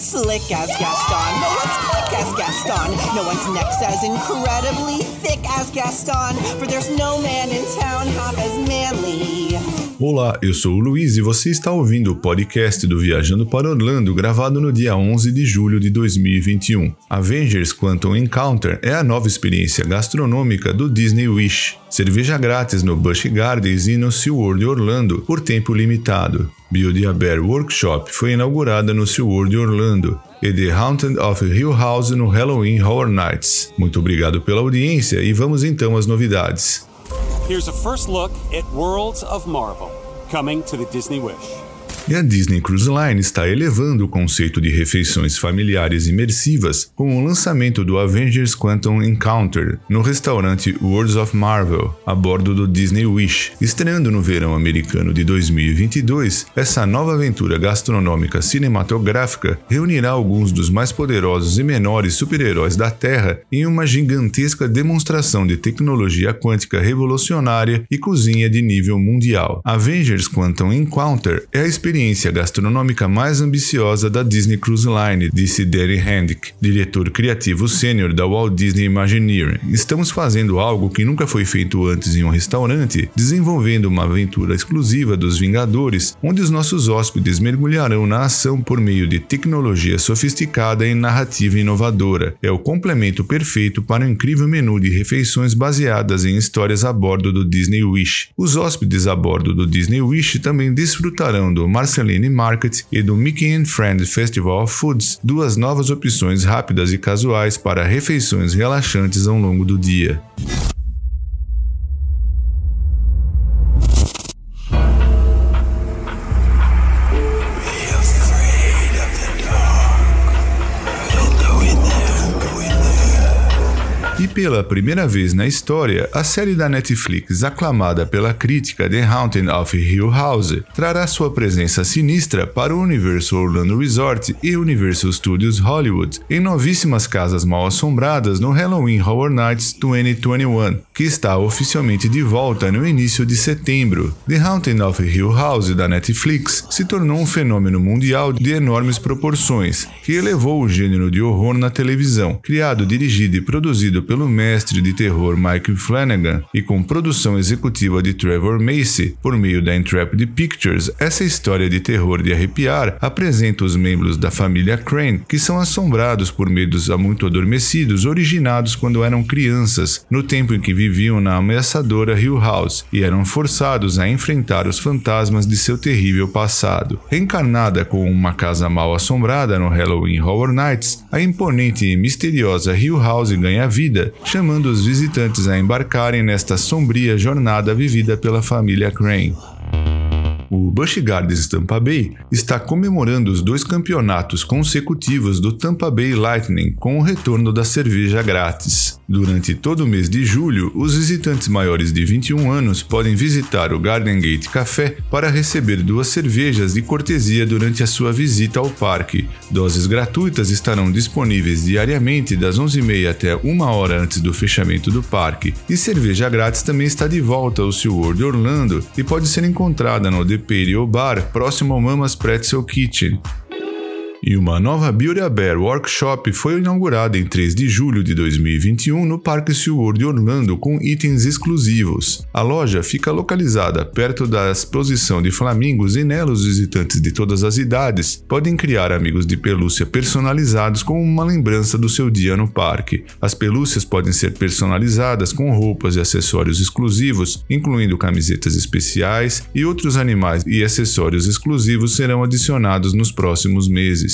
slick as Gaston. No one's quick as Gaston. No one's neck's as incredibly thick as Gaston. For there's no man in town half as manly. Olá, eu sou o Luiz e você está ouvindo o podcast do Viajando para Orlando, gravado no dia 11 de julho de 2021. Avengers Quantum Encounter é a nova experiência gastronômica do Disney Wish. Cerveja grátis no Busch Gardens e no SeaWorld Orlando por tempo limitado. Build a Bear Workshop foi inaugurada no SeaWorld Orlando e The Haunted of Hill House no Halloween Horror Nights. Muito obrigado pela audiência e vamos então às novidades. Here's a first look at Worlds of Marvel, coming to the Disney Wish. E a Disney Cruise Line está elevando o conceito de refeições familiares imersivas com o lançamento do Avengers Quantum Encounter no restaurante Worlds of Marvel, a bordo do Disney Wish. Estreando no verão americano de 2022, essa nova aventura gastronômica cinematográfica reunirá alguns dos mais poderosos e menores super-heróis da Terra em uma gigantesca demonstração de tecnologia quântica revolucionária e cozinha de nível mundial. Avengers Quantum Encounter é a experiência experiência gastronômica mais ambiciosa da Disney Cruise Line, disse Danny Hendick, diretor criativo sênior da Walt Disney Imagineering. Estamos fazendo algo que nunca foi feito antes em um restaurante, desenvolvendo uma aventura exclusiva dos Vingadores, onde os nossos hóspedes mergulharão na ação por meio de tecnologia sofisticada e narrativa inovadora. É o complemento perfeito para um incrível menu de refeições baseadas em histórias a bordo do Disney Wish. Os hóspedes a bordo do Disney Wish também desfrutarão do Marceline Market e do Mickey and Friends Festival Foods, duas novas opções rápidas e casuais para refeições relaxantes ao longo do dia. E pela primeira vez na história, a série da Netflix aclamada pela crítica The Haunting of Hill House trará sua presença sinistra para o Universal Orlando Resort e Universal Studios Hollywood em novíssimas casas mal assombradas no Halloween Horror Nights 2021, que está oficialmente de volta no início de setembro. The Haunting of Hill House da Netflix se tornou um fenômeno mundial de enormes proporções, que elevou o gênero de horror na televisão, criado, dirigido e produzido pelo pelo mestre de terror Mike Flanagan e com produção executiva de Trevor Macy por meio da Intrepid Pictures, essa história de terror de arrepiar apresenta os membros da família Crane que são assombrados por medos muito adormecidos originados quando eram crianças, no tempo em que viviam na ameaçadora Hill House e eram forçados a enfrentar os fantasmas de seu terrível passado. Reencarnada com uma casa mal assombrada no Halloween Horror Nights, a imponente e misteriosa Hill House ganha vida chamando os visitantes a embarcarem nesta sombria jornada vivida pela família Crane. O Busch Gardens Tampa Bay está comemorando os dois campeonatos consecutivos do Tampa Bay Lightning com o retorno da cerveja grátis. Durante todo o mês de julho, os visitantes maiores de 21 anos podem visitar o Garden Gate Café para receber duas cervejas de cortesia durante a sua visita ao parque. Doses gratuitas estarão disponíveis diariamente das 11h30 até 1 hora antes do fechamento do parque, e cerveja grátis também está de volta ao SeaWorld Orlando e pode ser encontrada no The Imperial Bar, próximo ao Mama's Pretzel Kitchen. E uma nova Beauty a Bear Workshop foi inaugurada em 3 de julho de 2021 no Parque SeaWorld de Orlando com itens exclusivos. A loja fica localizada perto da exposição de flamingos e nela os visitantes de todas as idades podem criar amigos de pelúcia personalizados como uma lembrança do seu dia no parque. As pelúcias podem ser personalizadas com roupas e acessórios exclusivos, incluindo camisetas especiais e outros animais e acessórios exclusivos serão adicionados nos próximos meses.